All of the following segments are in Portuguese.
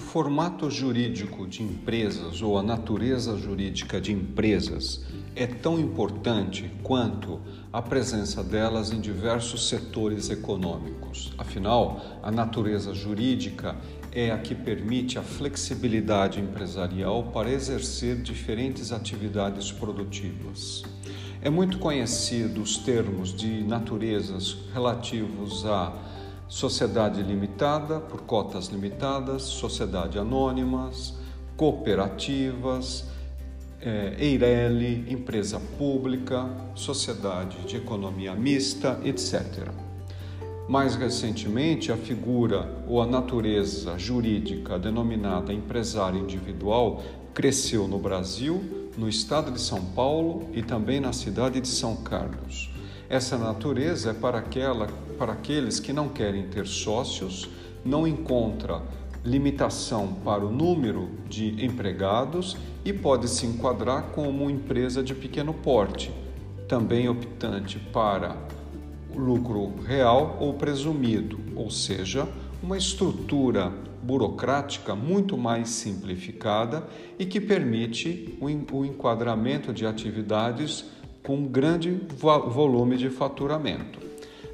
formato jurídico de empresas ou a natureza jurídica de empresas é tão importante quanto a presença delas em diversos setores econômicos. Afinal, a natureza jurídica é a que permite a flexibilidade empresarial para exercer diferentes atividades produtivas. É muito conhecido os termos de naturezas relativos a sociedade limitada por cotas limitadas, sociedade anônimas, cooperativas, é, Eireli, empresa pública, sociedade de economia mista, etc. Mais recentemente, a figura ou a natureza jurídica denominada empresário individual cresceu no Brasil, no estado de São Paulo e também na cidade de São Carlos. Essa natureza é para, aquela, para aqueles que não querem ter sócios, não encontra limitação para o número de empregados e pode se enquadrar como empresa de pequeno porte, também optante para lucro real ou presumido, ou seja, uma estrutura burocrática muito mais simplificada e que permite o enquadramento de atividades com grande volume de faturamento.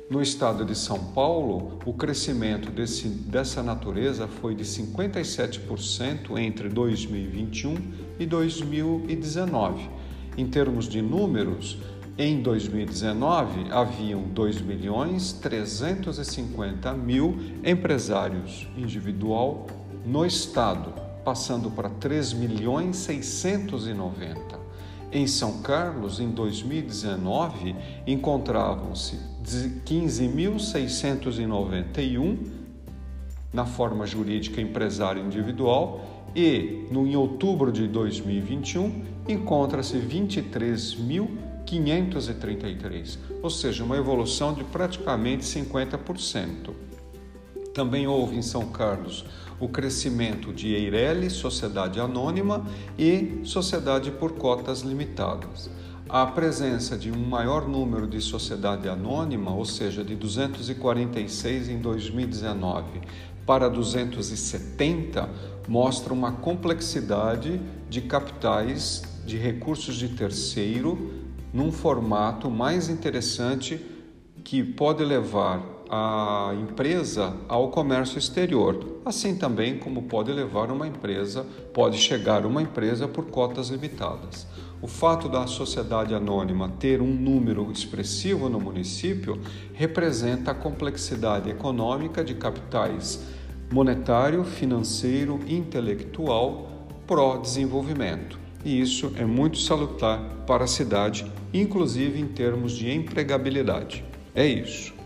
No estado de São Paulo, o crescimento desse, dessa natureza foi de 57% entre 2021 e 2019. Em termos de números, em 2019 haviam 2 milhões 350 mil empresários individual no estado, passando para 3 milhões 690. Em São Carlos, em 2019, encontravam-se 15.691 na forma jurídica empresário individual e, no, em outubro de 2021, encontra-se 23.533, ou seja, uma evolução de praticamente 50%. Também houve em São Carlos o crescimento de Eireli, sociedade anônima, e sociedade por cotas limitadas. A presença de um maior número de sociedade anônima, ou seja, de 246 em 2019 para 270, mostra uma complexidade de capitais de recursos de terceiro num formato mais interessante que pode levar a empresa ao comércio exterior, assim também como pode levar uma empresa, pode chegar uma empresa por cotas limitadas. O fato da sociedade anônima ter um número expressivo no município representa a complexidade econômica de capitais monetário, financeiro intelectual pró-desenvolvimento. E isso é muito salutar para a cidade, inclusive em termos de empregabilidade. É isso.